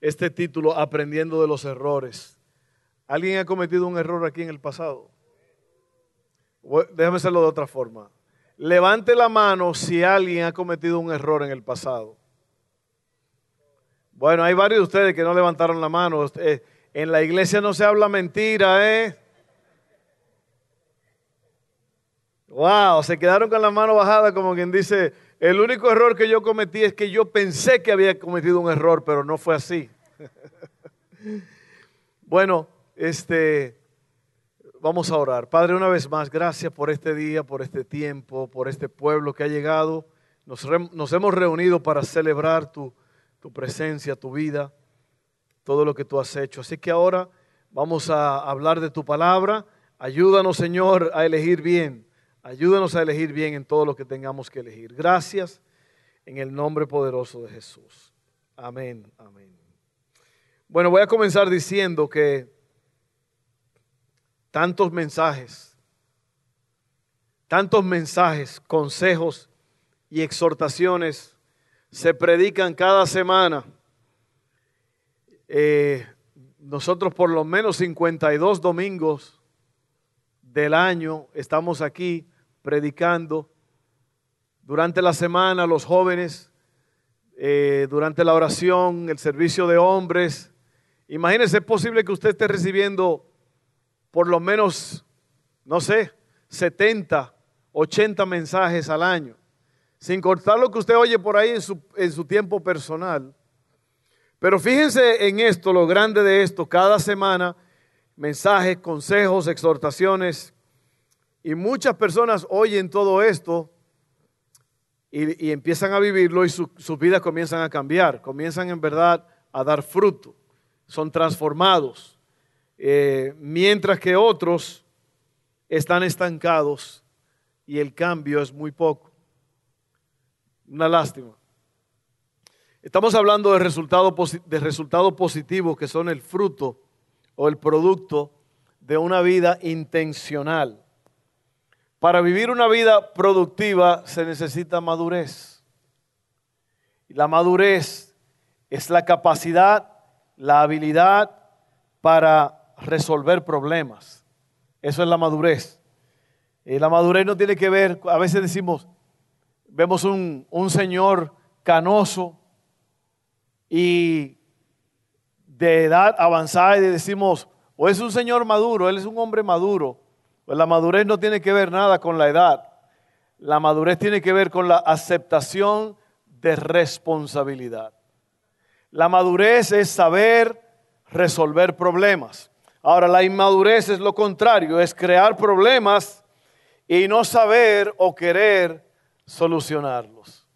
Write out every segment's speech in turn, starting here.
este título, Aprendiendo de los errores. ¿Alguien ha cometido un error aquí en el pasado? Déjame hacerlo de otra forma. Levante la mano si alguien ha cometido un error en el pasado. Bueno, hay varios de ustedes que no levantaron la mano. Eh, en la iglesia no se habla mentira, ¿eh? Wow, se quedaron con la mano bajada como quien dice, el único error que yo cometí es que yo pensé que había cometido un error, pero no fue así. bueno, este vamos a orar. Padre, una vez más, gracias por este día, por este tiempo, por este pueblo que ha llegado. Nos, nos hemos reunido para celebrar tu, tu presencia, tu vida, todo lo que tú has hecho. Así que ahora vamos a hablar de tu palabra. Ayúdanos, Señor, a elegir bien Ayúdanos a elegir bien en todo lo que tengamos que elegir. Gracias en el nombre poderoso de Jesús. Amén, amén. Bueno, voy a comenzar diciendo que tantos mensajes, tantos mensajes, consejos y exhortaciones se predican cada semana. Eh, nosotros por lo menos 52 domingos del año estamos aquí predicando. Durante la semana los jóvenes, eh, durante la oración, el servicio de hombres. Imagínense, es posible que usted esté recibiendo por lo menos, no sé, 70, 80 mensajes al año, sin cortar lo que usted oye por ahí en su, en su tiempo personal. Pero fíjense en esto, lo grande de esto, cada semana, mensajes, consejos, exhortaciones y muchas personas oyen todo esto y, empiezan a vivirlo y sus vidas comienzan a cambiar, comienzan en verdad a dar fruto, son transformados, eh, mientras que otros están estancados y el cambio es muy poco. Una lástima. Estamos hablando de resultados de resultado positivos que son el fruto o el producto de una vida intencional. Para vivir una vida productiva se necesita madurez. Y la madurez es la capacidad, la habilidad para resolver problemas. Eso es la madurez. Y la madurez no tiene que ver, a veces decimos, vemos un, un señor canoso y de edad avanzada y decimos, o es un señor maduro, él es un hombre maduro. Pues la madurez no tiene que ver nada con la edad. La madurez tiene que ver con la aceptación de responsabilidad. La madurez es saber resolver problemas. Ahora, la inmadurez es lo contrario, es crear problemas y no saber o querer solucionarlos.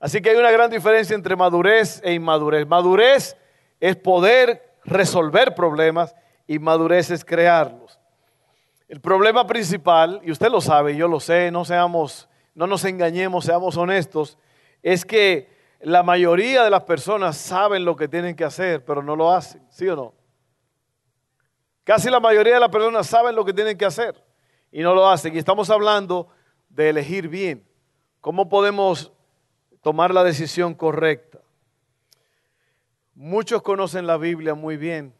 Así que hay una gran diferencia entre madurez e inmadurez. Madurez es poder resolver problemas y madurez es crearlos. El problema principal, y usted lo sabe, yo lo sé, no seamos, no nos engañemos, seamos honestos, es que la mayoría de las personas saben lo que tienen que hacer, pero no lo hacen, ¿sí o no? Casi la mayoría de las personas saben lo que tienen que hacer y no lo hacen. Y estamos hablando de elegir bien. ¿Cómo podemos tomar la decisión correcta? Muchos conocen la Biblia muy bien.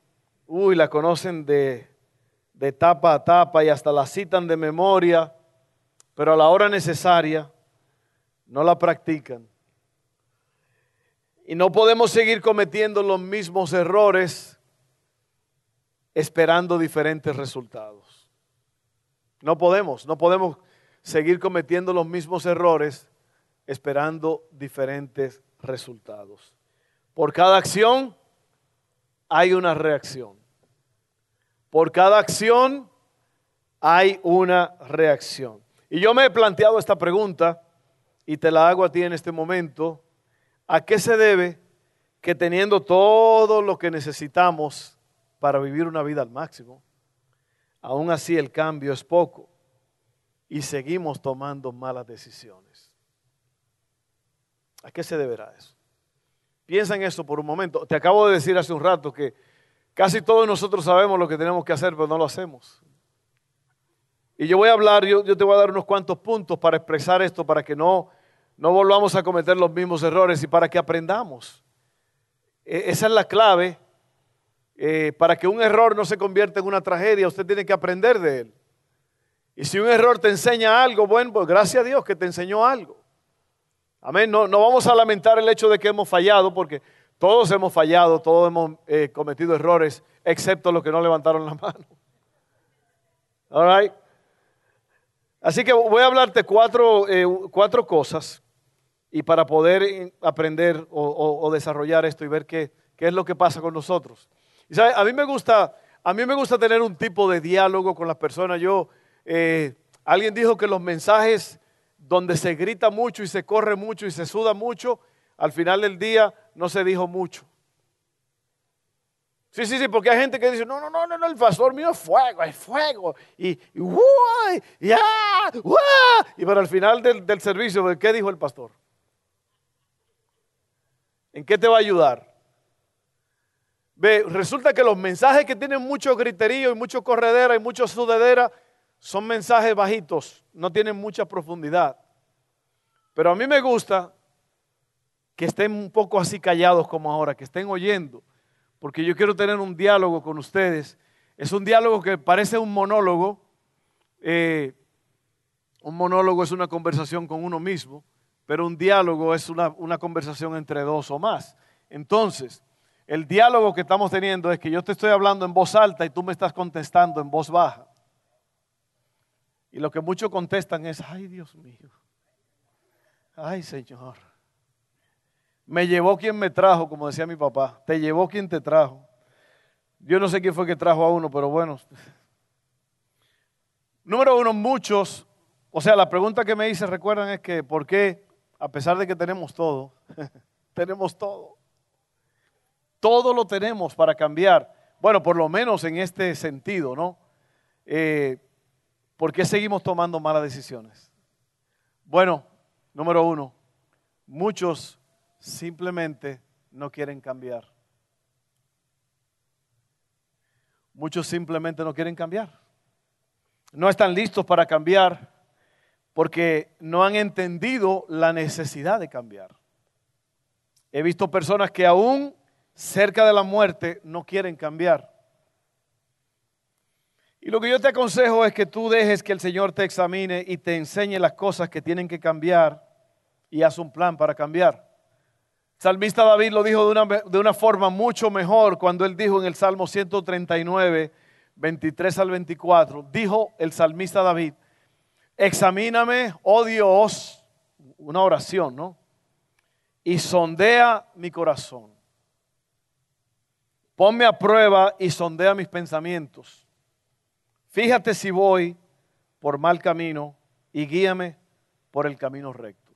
Uy, la conocen de de tapa a tapa y hasta la citan de memoria, pero a la hora necesaria no la practican. Y no podemos seguir cometiendo los mismos errores esperando diferentes resultados. No podemos, no podemos seguir cometiendo los mismos errores esperando diferentes resultados. Por cada acción hay una reacción. Por cada acción hay una reacción. Y yo me he planteado esta pregunta y te la hago a ti en este momento. ¿A qué se debe que teniendo todo lo que necesitamos para vivir una vida al máximo. Aún así el cambio es poco y seguimos tomando malas decisiones. ¿A qué se deberá eso? Piensa en eso por un momento. Te acabo de decir hace un rato que casi todos nosotros sabemos lo que tenemos que hacer, pero no lo hacemos. Y yo voy a hablar, yo, te voy a dar unos cuantos puntos para expresar esto, para que no, no volvamos a cometer los mismos errores y para que aprendamos. E, esa es la clave. Eh, para que un error no se convierta en una tragedia, usted tiene que aprender de él. Y si un error te enseña algo, bueno, pues gracias a Dios que te enseñó algo. Amén. No, no vamos a lamentar el hecho de que hemos fallado, porque todos hemos fallado, todos hemos eh, cometido errores, excepto los que no levantaron la mano. All right. Así que voy a hablarte cuatro, eh, cuatro cosas y para poder aprender o, desarrollar esto y ver qué, qué, es lo que pasa con nosotros. Y a mí me gusta, a mí me gusta tener un tipo de diálogo con las personas. Yo, eh, alguien dijo que los mensajes donde se grita mucho y se corre mucho y se suda mucho, al final del día no se dijo mucho. Sí, sí, sí, porque hay gente que dice, no, no, no, no, no el pastor mío es fuego, es fuego. Y, y, y, ah, y para el final del, del servicio, ¿qué dijo el pastor? ¿En qué te va a ayudar? Ve, resulta que los mensajes que tienen mucho griterío y mucho corredera y mucho sudedera son mensajes bajitos, no tienen mucha profundidad. Pero a mí me gusta que estén un poco así callados como ahora, que estén oyendo porque yo quiero tener un diálogo con ustedes. Es un diálogo que parece un monólogo. Eh, un monólogo es una conversación con uno mismo, pero un diálogo es una, una conversación entre dos o más. Entonces, el diálogo que estamos teniendo es que yo te estoy hablando en voz alta y tú me estás contestando en voz baja. Y lo que muchos contestan es, ay Dios mío, ay Señor. Me llevó quien me trajo, como decía mi papá. Te llevó quien te trajo. Yo no sé quién fue que trajo a uno, pero bueno. Número uno, muchos, o sea, la pregunta que me hice, recuerdan, es que ¿por qué, a pesar de que tenemos todo, tenemos todo? Todo lo tenemos para cambiar. Bueno, por lo menos en este sentido, ¿no? Eh, ¿Por qué seguimos tomando malas decisiones? Bueno, número uno, muchos simplemente no quieren cambiar. Muchos simplemente no quieren cambiar. No están listos para cambiar porque no han entendido la necesidad de cambiar. He visto personas que aún cerca de la muerte no quieren cambiar. Y lo que yo te aconsejo es que tú dejes que el Señor te examine y te enseñe las cosas que tienen que cambiar y haz un plan para cambiar. Salmista David lo dijo de una, de una, forma mucho mejor cuando él dijo en el Salmo 139, 23 al 24, dijo el salmista David, examíname, oh Dios, una oración, ¿no? Y sondea mi corazón. Ponme a prueba y sondea mis pensamientos. Fíjate si voy por mal camino y guíame por el camino recto.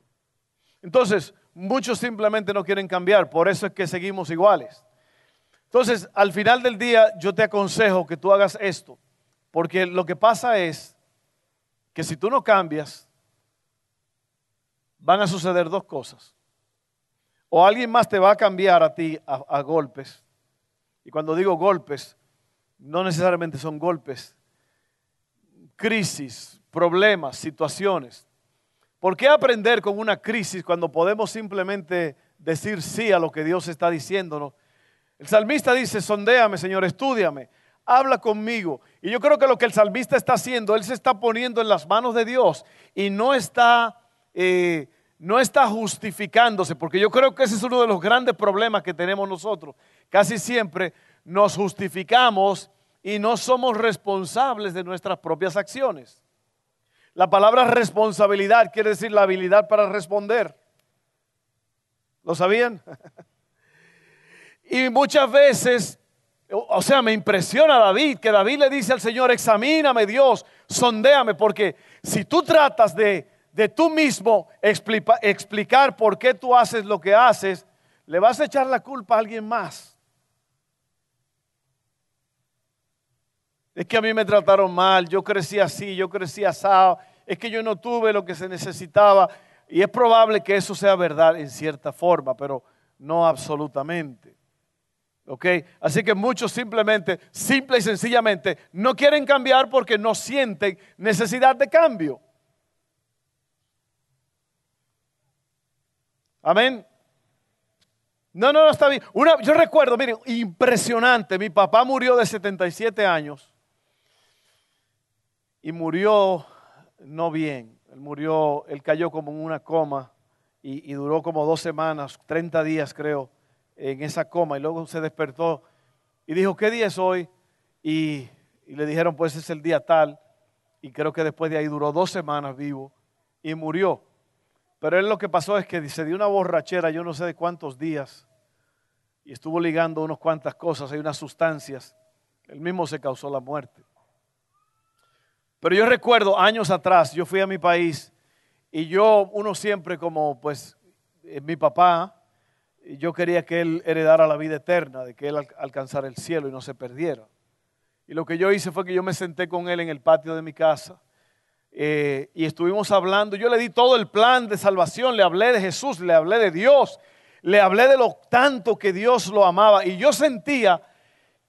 Entonces, muchos simplemente no quieren cambiar, por eso es que seguimos iguales. Entonces, al final del día, yo te aconsejo que tú hagas esto, porque lo que pasa es que si tú no cambias, van a suceder dos cosas. O alguien más te va a cambiar a ti a, a golpes. Y cuando digo golpes, no necesariamente son golpes, crisis, problemas, situaciones. ¿Por qué aprender con una crisis cuando podemos simplemente decir sí a lo que Dios está diciéndonos? El salmista dice, sondéame, Señor, estudiame, habla conmigo. Y yo creo que lo que el salmista está haciendo, él se está poniendo en las manos de Dios y no está, eh, no está justificándose, porque yo creo que ese es uno de los grandes problemas que tenemos nosotros. Casi siempre nos justificamos y no somos responsables de nuestras propias acciones. La palabra responsabilidad quiere decir la habilidad para responder. ¿Lo sabían? y muchas veces, o sea, me impresiona David, que David le dice al Señor, examíname Dios, sondéame, porque si tú tratas de, de tú mismo explicar por qué tú haces lo que haces, le vas a echar la culpa a alguien más. Es que a mí me trataron mal, yo crecí así, yo crecí asado, es que yo no tuve lo que se necesitaba. Y es probable que eso sea verdad en cierta forma, pero no absolutamente. ¿Ok? Así que muchos simplemente, simple y sencillamente, no quieren cambiar porque no sienten necesidad de cambio. Amén. No, no, no está bien. Yo recuerdo, miren, impresionante. Mi papá murió de 77 años y murió no bien. Él murió, él cayó como en una coma y, duró como dos semanas, 30 días creo, en esa coma. Y luego se despertó y dijo, ¿qué día es hoy? Y, y le dijeron, pues es el día tal. Y creo que después de ahí duró dos semanas vivo y murió. Pero él lo que pasó es que se dio una borrachera, yo no sé de cuántos días, y estuvo ligando unas cuantas cosas, hay unas sustancias. Él mismo se causó la muerte. Pero yo recuerdo años atrás, yo fui a mi país y yo, uno siempre como pues eh, mi papá, yo quería que él heredara la vida eterna, de que él alcanzara el cielo y no se perdiera. Y lo que yo hice fue que yo me senté con él en el patio de mi casa eh, y estuvimos hablando. Yo le di todo el plan de salvación, le hablé de Jesús, le hablé de Dios, le hablé de lo tanto que Dios lo amaba. Y yo sentía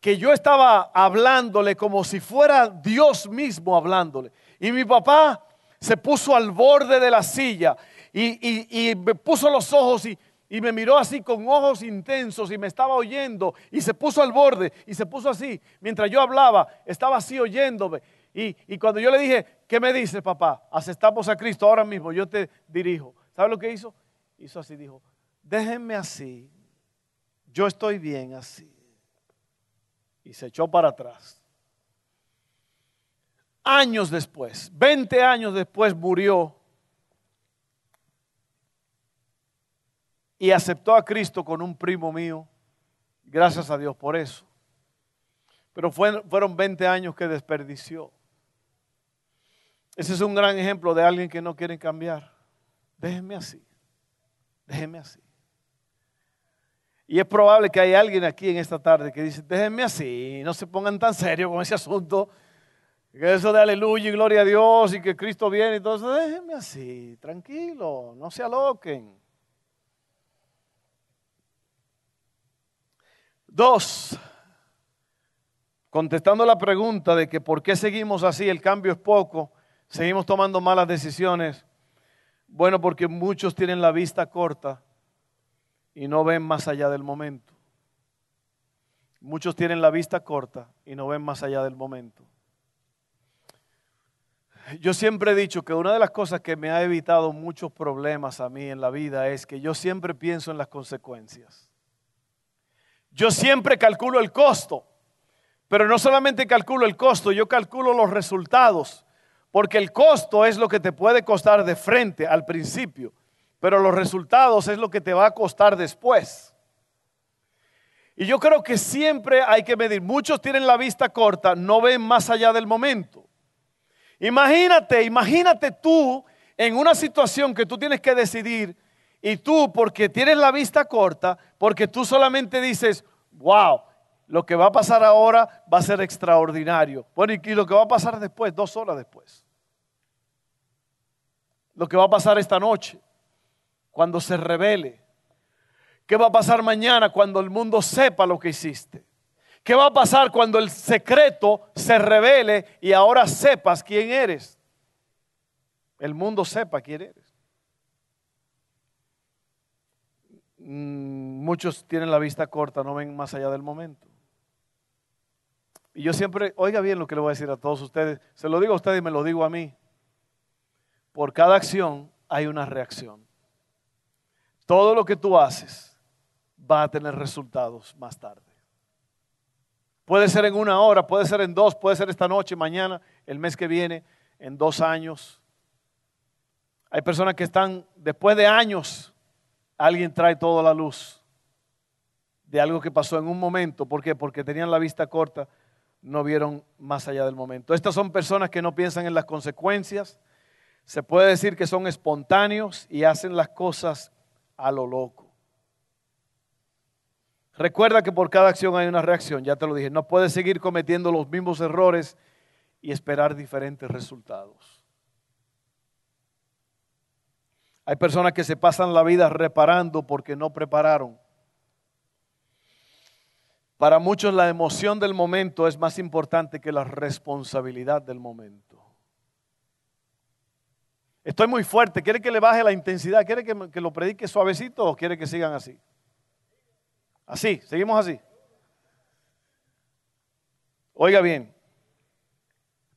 que yo estaba hablándole como si fuera Dios mismo hablándole. Y mi papá se puso al borde de la silla y, me puso los ojos y, y me miró así con ojos intensos y me estaba oyendo y se puso al borde y se puso así. Mientras yo hablaba, estaba así oyéndome. Y, cuando yo le dije, ¿qué me dice papá? Aceptamos a Cristo ahora mismo, yo te dirijo. ¿Sabe lo que hizo? Hizo así, dijo, déjenme así, yo estoy bien así. Y se echó para atrás. Años después, 20 años después murió y aceptó a Cristo con un primo mío. Gracias a Dios por eso. Pero fueron 20 años que desperdició. Ese es un gran ejemplo de alguien que no quiere cambiar. Déjenme así. Déjenme así. Y es probable que hay alguien aquí en esta tarde que dice, déjenme así, no se pongan tan serios con ese asunto. Que eso de aleluya y gloria a Dios y que Cristo viene eso, déjenme así, tranquilo, no se aloquen. Dos, contestando la pregunta de que por qué seguimos así, el cambio es poco, seguimos tomando malas decisiones. Bueno, porque muchos tienen la vista corta y no ven más allá del momento. Muchos tienen la vista corta y no ven más allá del momento. Yo siempre he dicho que una de las cosas que me ha evitado muchos problemas a mí en la vida es que yo siempre pienso en las consecuencias. Yo siempre calculo el costo, pero no solamente calculo el costo, yo calculo los resultados, porque el costo es lo que te puede costar de frente al principio pero los resultados es lo que te va a costar después. Y yo creo que siempre hay que medir. Muchos tienen la vista corta, no ven más allá del momento. Imagínate, imagínate tú en una situación que tú tienes que decidir y tú porque tienes la vista corta, porque tú solamente dices, wow, lo que va a pasar ahora va a ser extraordinario. Bueno, y lo que va a pasar después, dos horas después. Lo que va a pasar esta noche cuando se revele? ¿Qué va a pasar mañana cuando el mundo sepa lo que hiciste? ¿Qué va a pasar cuando el secreto se revele y ahora sepas quién eres? El mundo sepa quién eres. Mm, muchos tienen la vista corta, no ven más allá del momento. Y yo siempre, oiga bien lo que le voy a decir a todos ustedes, se lo digo a ustedes y me lo digo a mí. Por cada acción hay una reacción. Todo lo que tú haces va a tener resultados más tarde. Puede ser en una hora, puede ser en dos, puede ser esta noche, mañana, el mes que viene, en dos años. Hay personas que están, después de años, alguien trae toda la luz de algo que pasó en un momento. ¿Por qué? Porque tenían la vista corta, no vieron más allá del momento. Estas son personas que no piensan en las consecuencias. Se puede decir que son espontáneos y hacen las cosas a lo loco. Recuerda que por cada acción hay una reacción, ya te lo dije. No puedes seguir cometiendo los mismos errores y esperar diferentes resultados. Hay personas que se pasan la vida reparando porque no prepararon. Para muchos la emoción del momento es más importante que la responsabilidad del momento. Estoy muy fuerte, ¿quiere que le baje la intensidad? ¿Quiere que, que lo predique suavecito o quiere que sigan así? Así, seguimos así. Oiga bien,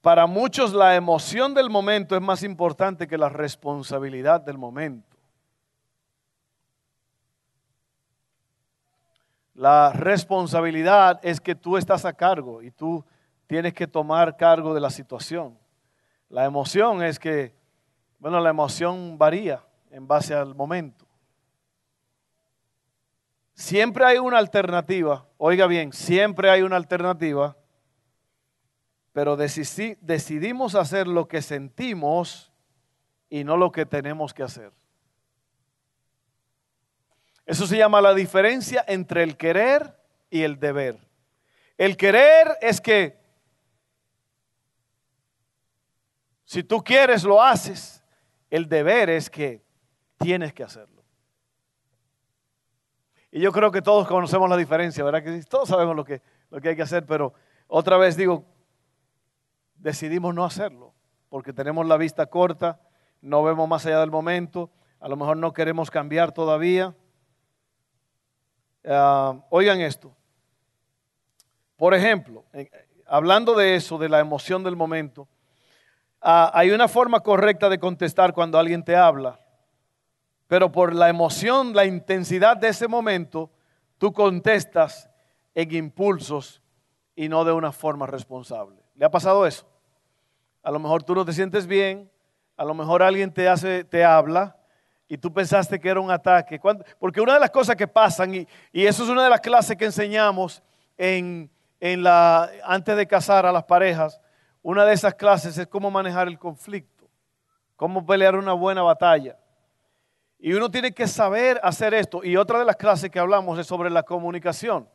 para muchos la emoción del momento es más importante que la responsabilidad del momento. La responsabilidad es que tú estás a cargo y tú tienes que tomar cargo de la situación. La emoción es que, bueno, la emoción varía en base al momento. Siempre hay una alternativa, oiga bien, siempre hay una alternativa, pero decidimos hacer lo que sentimos y no lo que tenemos que hacer. Eso se llama la diferencia entre el querer y el deber. El querer es que si tú quieres lo haces, el deber es que tienes que hacerlo. Y yo creo que todos conocemos la diferencia, ¿verdad? Que todos sabemos lo que, lo que hay que hacer, pero otra vez digo, decidimos no hacerlo, porque tenemos la vista corta, no vemos más allá del momento, a lo mejor no queremos cambiar todavía. Ah, oigan esto. Por ejemplo, hablando de eso, de la emoción del momento, ah, hay una forma correcta de contestar cuando alguien te habla pero por la emoción, la intensidad de ese momento, tú contestas en impulsos y no de una forma responsable. ¿Le ha pasado eso? A lo mejor tú no te sientes bien, a lo mejor alguien te hace, te habla y tú pensaste que era un ataque. Porque una de las cosas que pasan, y, eso es una de las clases que enseñamos en, en la, antes de casar a las parejas, una de esas clases es cómo manejar el conflicto, cómo pelear una buena batalla. Y uno tiene que saber hacer esto. Y otra de las clases que hablamos es sobre la comunicación.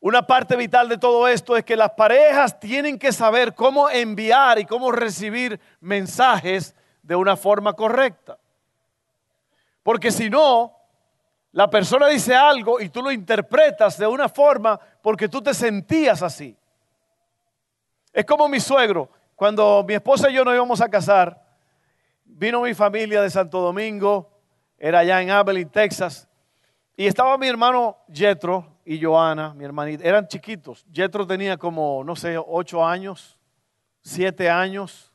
Una parte vital de todo esto es que las parejas tienen que saber cómo enviar y cómo recibir mensajes de una forma correcta. Porque si no, la persona dice algo y tú lo interpretas de una forma porque tú te sentías así. Es como mi suegro. Cuando mi esposa y yo nos íbamos a casar, vino mi familia de Santo Domingo, era allá en Abilene, Texas. Y estaba mi hermano Jetro y Joana, mi hermanita. Eran chiquitos. Jetro tenía como, no sé, ocho años, siete años.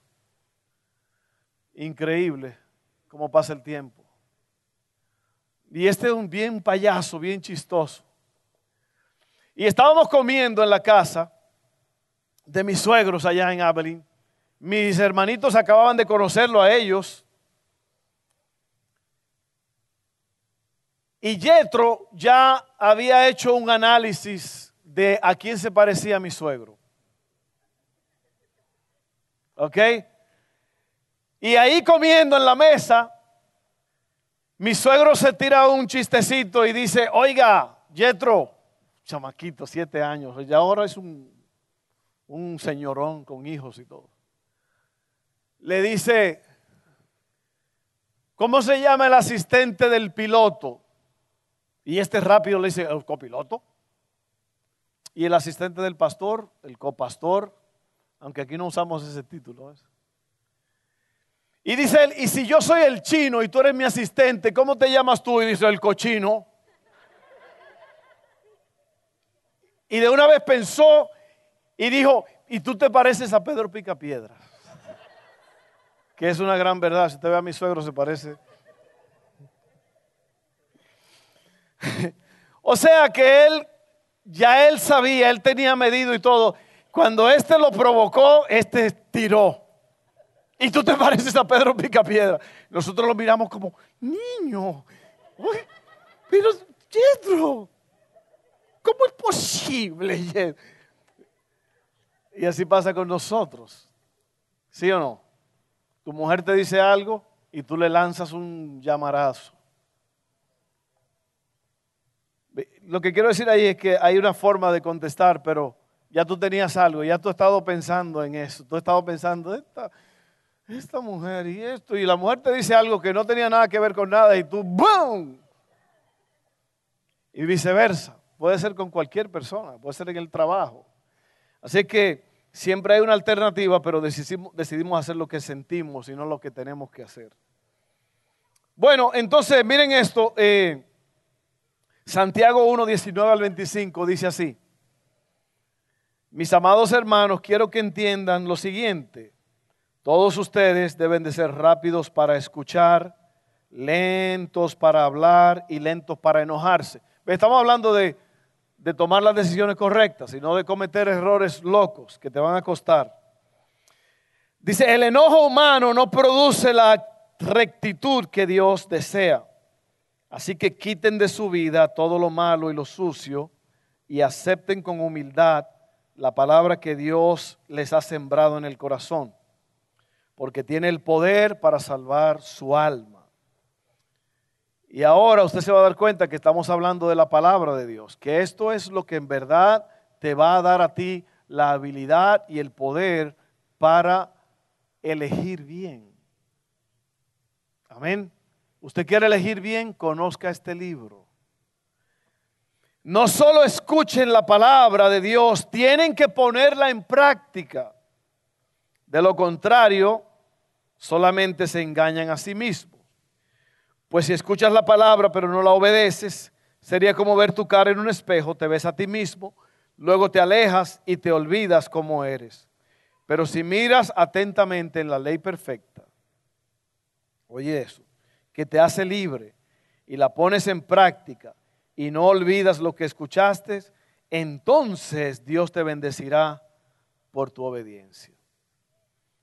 Increíble cómo pasa el tiempo. Y este es un bien payaso, bien chistoso. Y estábamos comiendo en la casa de mis suegros allá en Abilene. Mis hermanitos acababan de conocerlo a ellos Y Jetro ya había hecho un análisis de a quién se parecía mi suegro. ¿Ok? Y ahí comiendo en la mesa, mi suegro se tira un chistecito y dice, oiga, Jetro, chamaquito, siete años, y ahora es un, un señorón con hijos y todo. Le dice, ¿cómo se llama el asistente del piloto? Y este rápido le dice, el copiloto. Y el asistente del pastor, el copastor, aunque aquí no usamos ese título. Y dice él, y si yo soy el chino y tú eres mi asistente, ¿cómo te llamas tú? Y dice el cochino. Y de una vez pensó y dijo, y tú te pareces a Pedro Picapiedra. Que es una gran verdad. Si usted ve a mi suegro, se parece. o sea que él, ya él sabía, él tenía medido y todo. Cuando este lo provocó, este tiró. Y tú te pareces a Pedro Picapiedra. Nosotros lo miramos como, niño, pero Pedro, ¿cómo es posible? Y así pasa con nosotros. ¿Sí o no? Tu mujer te dice algo y tú le lanzas un llamarazo. Lo que quiero decir ahí es que hay una forma de contestar, pero ya tú tenías algo, ya tú has estado pensando en eso, tú has estado pensando, esta, esta mujer y esto, y la mujer te dice algo que no tenía nada que ver con nada y tú, ¡boom! Y viceversa, puede ser con cualquier persona, puede ser en el trabajo. Así que siempre hay una alternativa, pero decidimos, hacer lo que sentimos y no lo que tenemos que hacer. Bueno, entonces miren esto. Eh, Santiago 1, 19 al 25 dice así. Mis amados hermanos, quiero que entiendan lo siguiente. Todos ustedes deben de ser rápidos para escuchar, lentos para hablar y lentos para enojarse. Estamos hablando de, de tomar las decisiones correctas y no de cometer errores locos que te van a costar. Dice, el enojo humano no produce la rectitud que Dios desea. Así que quiten de su vida todo lo malo y lo sucio y acepten con humildad la palabra que Dios les ha sembrado en el corazón, porque tiene el poder para salvar su alma. Y ahora usted se va a dar cuenta que estamos hablando de la palabra de Dios, que esto es lo que en verdad te va a dar a ti la habilidad y el poder para elegir bien. Amén. Usted quiere elegir bien, conozca este libro. No solo escuchen la palabra de Dios, tienen que ponerla en práctica. De lo contrario, solamente se engañan a sí mismos. Pues si escuchas la palabra pero no la obedeces, sería como ver tu cara en un espejo, te ves a ti mismo, luego te alejas y te olvidas cómo eres. Pero si miras atentamente en la ley perfecta, oye eso, que te hace libre y la pones en práctica y no olvidas lo que escuchaste, entonces Dios te bendecirá por tu obediencia.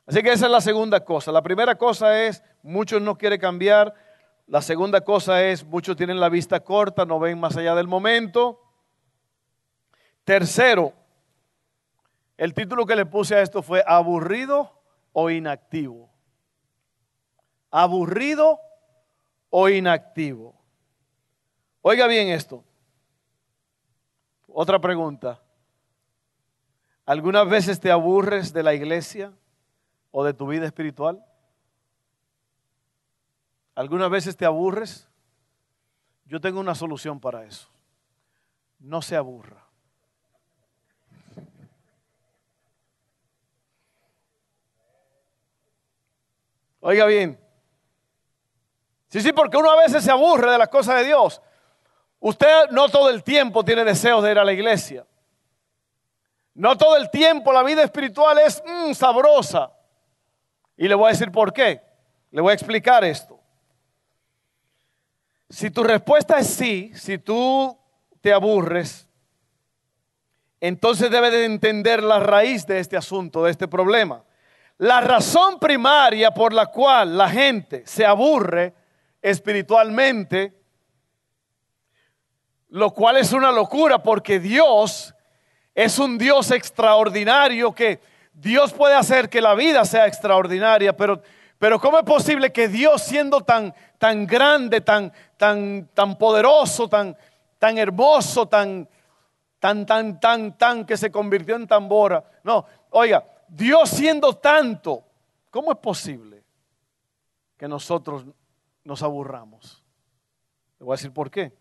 Así que esa es la segunda cosa. La primera cosa es, muchos no quieren cambiar. La segunda cosa es, muchos tienen la vista corta, no ven más allá del momento. Tercero, el título que le puse a esto fue aburrido o inactivo. Aburrido o inactivo. Oiga bien esto. Otra pregunta. ¿Algunas veces te aburres de la iglesia o de tu vida espiritual? ¿Algunas veces te aburres? Yo tengo una solución para eso. No se aburra. Oiga bien, Sí, sí, porque uno a veces se aburre de las cosas de Dios. Usted no todo el tiempo tiene deseos de ir a la iglesia. No todo el tiempo la vida espiritual es mm, sabrosa. Y le voy a decir por qué. Le voy a explicar esto. Si tu respuesta es sí, si tú te aburres, entonces debe de entender la raíz de este asunto, de este problema. La razón primaria por la cual la gente se aburre espiritualmente, lo cual es una locura porque Dios es un Dios extraordinario que Dios puede hacer que la vida sea extraordinaria, pero, pero ¿cómo es posible que Dios siendo tan, tan grande, tan, tan, tan poderoso, tan, tan hermoso, tan, tan, tan, tan, tan, que se convirtió en tambora? No, oiga, Dios siendo tanto, ¿cómo es posible que nosotros nos aburramos. Le voy a decir por qué.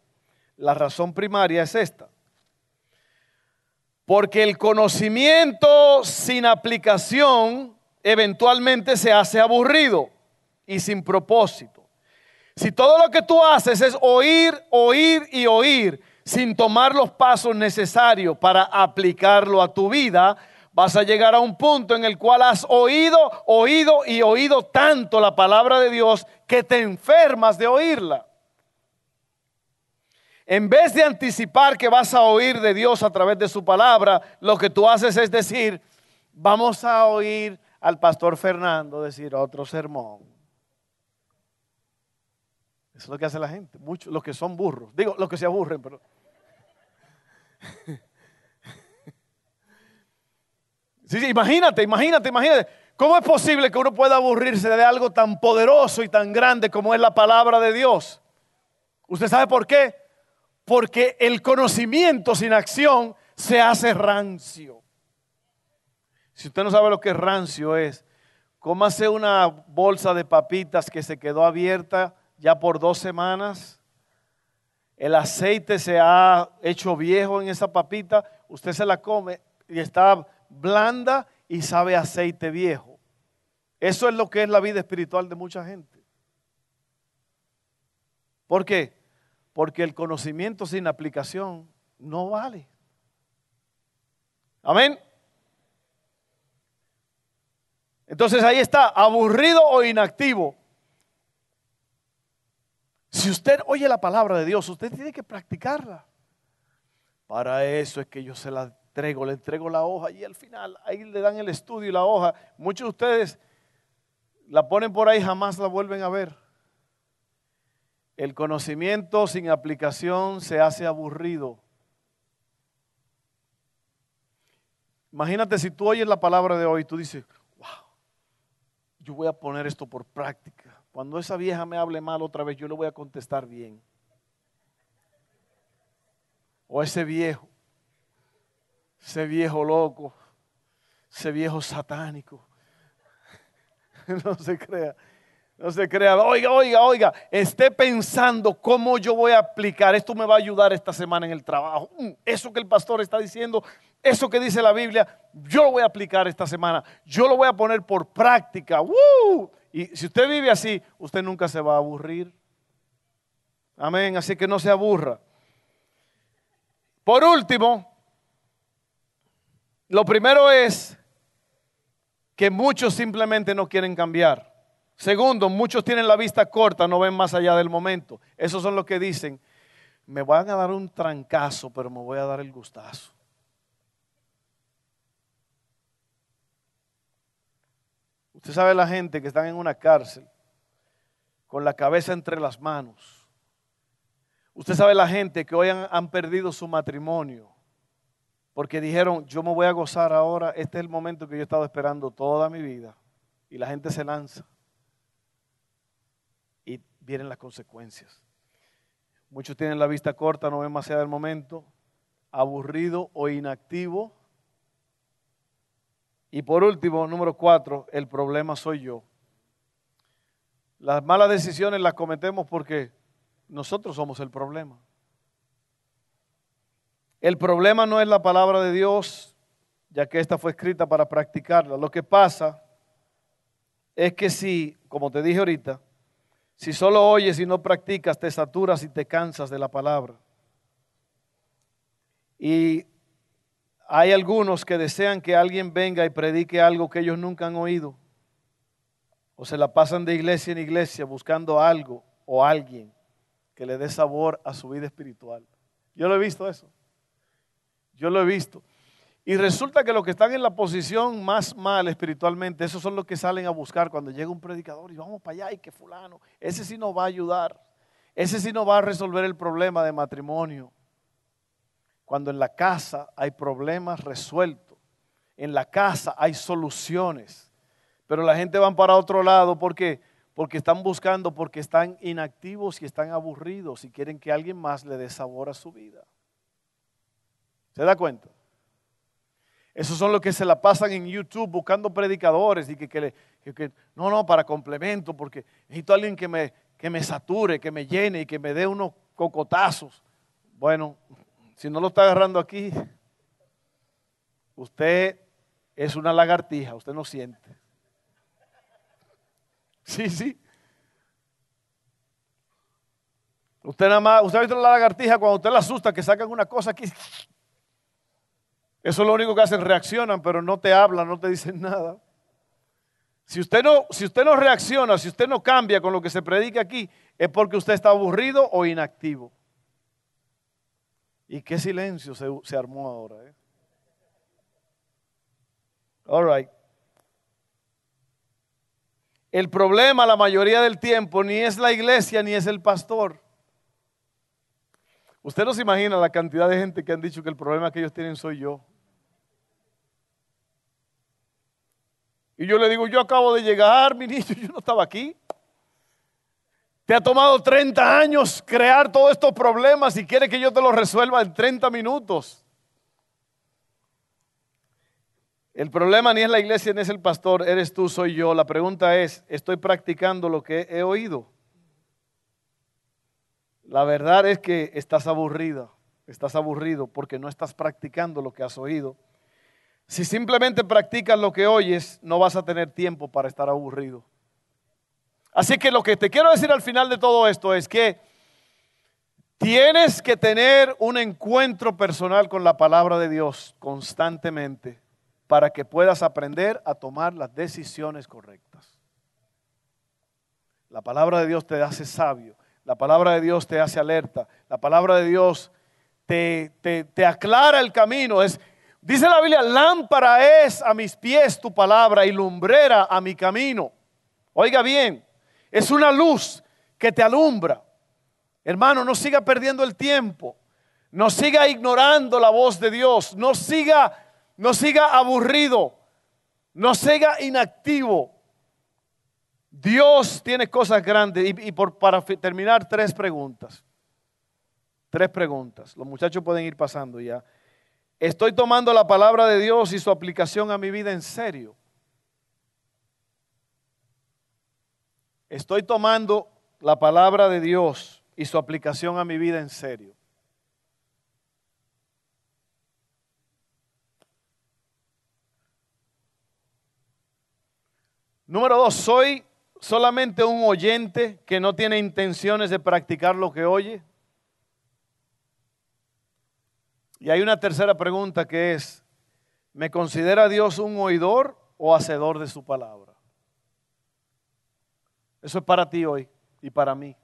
La razón primaria es esta. Porque el conocimiento sin aplicación eventualmente se hace aburrido y sin propósito. Si todo lo que tú haces es oír, oír y oír sin tomar los pasos necesarios para aplicarlo a tu vida, vas a llegar a un punto en el cual has oído, oído y oído tanto la palabra de Dios que te enfermas de oírla. En vez de anticipar que vas a oír de Dios a través de su palabra, lo que tú haces es decir, vamos a oír al pastor Fernando decir otro sermón. Eso es lo que hace la gente, muchos, los que son burros, digo, los que se aburren, pero... Sí, imagínate, imagínate, imagínate. ¿Cómo es posible que uno pueda aburrirse de algo tan poderoso y tan grande como es la palabra de Dios? ¿Usted sabe por qué? Porque el conocimiento sin acción se hace rancio. Si usted no sabe lo que rancio es, cómase una bolsa de papitas que se quedó abierta ya por dos semanas. El aceite se ha hecho viejo en esa papita. Usted se la come y está blanda y sabe aceite viejo. Eso es lo que es la vida espiritual de mucha gente. ¿Por qué? Porque el conocimiento sin aplicación no vale. Amén. Entonces ahí está, aburrido o inactivo. Si usted oye la palabra de Dios, usted tiene que practicarla. Para eso es que yo se la entrego, le entrego la hoja y al final ahí le dan el estudio y la hoja. Muchos de ustedes la ponen por ahí, jamás la vuelven a ver. El conocimiento sin aplicación se hace aburrido. Imagínate si tú oyes la palabra de hoy, tú dices, wow, yo voy a poner esto por práctica. Cuando esa vieja me hable mal otra vez, yo le voy a contestar bien. O ese viejo, ese viejo loco, ese viejo satánico. no se crea. No se crea, oiga, oiga, oiga, esté pensando cómo yo voy a aplicar. Esto me va a ayudar esta semana en el trabajo. Mm, eso que el pastor está diciendo, eso que dice la Biblia, yo lo voy a aplicar esta semana. Yo lo voy a poner por práctica. Y si usted vive así, usted nunca se va a aburrir. Amén. Así que no se aburra. Por último, lo primero es que muchos simplemente no quieren cambiar. Segundo, muchos tienen la vista corta, no ven más allá del momento. Esos son los que dicen, me van a dar un trancazo, pero me voy a dar el gustazo. Usted sabe la gente que están en una cárcel con la cabeza entre las manos. Usted sabe la gente que hoy han, perdido su matrimonio porque dijeron, yo me voy a gozar ahora, este es el momento que yo he estado esperando toda mi vida. Y la gente se lanza. Y vienen las consecuencias. Muchos tienen la vista corta, no ven más allá del momento, aburrido o inactivo. Y por último, número cuatro, el problema soy yo. Las malas decisiones las cometemos porque nosotros somos el problema. El problema no es la palabra de Dios, ya que esta fue escrita para practicarla. Lo que pasa es que si, como te dije ahorita, si solo oyes y no practicas, te saturas y te cansas de la palabra. Y hay algunos que desean que alguien venga y predique algo que ellos nunca han oído. O se la pasan de iglesia en iglesia buscando algo o alguien que le dé sabor a su vida espiritual. Yo lo he visto eso. Yo lo he visto. Y resulta que los que están en la posición más mal espiritualmente, esos son los que salen a buscar cuando llega un predicador y vamos para allá y que fulano, ese sí nos va a ayudar. Ese sí nos va a resolver el problema de matrimonio. Cuando en la casa hay problemas resueltos, en la casa hay soluciones, pero la gente va para otro lado porque porque están buscando, porque están inactivos y están aburridos y quieren que alguien más le dé sabor a su vida. ¿Se da cuenta? Esos son los que se la pasan en YouTube buscando predicadores y que, le, no, no, para complemento, porque necesito a alguien que me, que me sature, que me llene y que me dé unos cocotazos. Bueno, si no lo está agarrando aquí, usted es una lagartija, usted no siente. Sí, sí. Usted nada más, usted ha visto la lagartija cuando usted la asusta que sacan una cosa aquí eso es lo único que hacen, reaccionan, pero no te hablan, no te dicen nada. Si usted, no, si usted no reacciona, si usted no cambia con lo que se predica aquí, es porque usted está aburrido o inactivo. Y qué silencio se, armó ahora. ¿eh? All right. El problema la mayoría del tiempo ni es la iglesia ni es el pastor. Usted no se imagina la cantidad de gente que han dicho que el problema que ellos tienen soy yo. Y yo le digo, yo acabo de llegar, mi niño, yo no estaba aquí. Te ha tomado 30 años crear todos estos problemas y quiere que yo te los resuelva en 30 minutos. El problema ni es la iglesia ni es el pastor, eres tú, soy yo. La pregunta es, ¿estoy practicando lo que he oído? La verdad es que estás aburrida, estás aburrido porque no estás practicando lo que has oído. Si simplemente practicas lo que oyes, no vas a tener tiempo para estar aburrido. Así que lo que te quiero decir al final de todo esto es que tienes que tener un encuentro personal con la palabra de Dios constantemente para que puedas aprender a tomar las decisiones correctas. La palabra de Dios te hace sabio, la palabra de Dios te hace alerta, la palabra de Dios te, te, aclara el camino. Es, dice la Biblia, lámpara es a mis pies tu palabra y lumbrera a mi camino. Oiga bien, es una luz que te alumbra. Hermano, no siga perdiendo el tiempo. No siga ignorando la voz de Dios. No siga, no siga aburrido. No siga inactivo. Dios tiene cosas grandes. Y, por, para terminar, tres preguntas. Tres preguntas. Los muchachos pueden ir pasando ya. Estoy tomando la palabra de Dios y su aplicación a mi vida en serio. Estoy tomando la palabra de Dios y su aplicación a mi vida en serio. Número dos, soy solamente un oyente que no tiene intenciones de practicar lo que oye. Y hay una tercera pregunta que es, ¿me considera Dios un oidor o hacedor de su palabra? Eso es para ti hoy y para mí.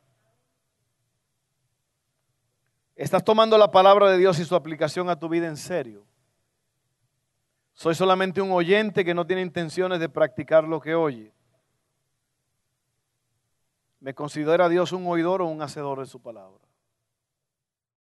¿Estás tomando la palabra de Dios y su aplicación a tu vida en serio? Soy solamente un oyente que no tiene intenciones de practicar lo que oye. ¿Me considera Dios un oidor o un hacedor de su palabra?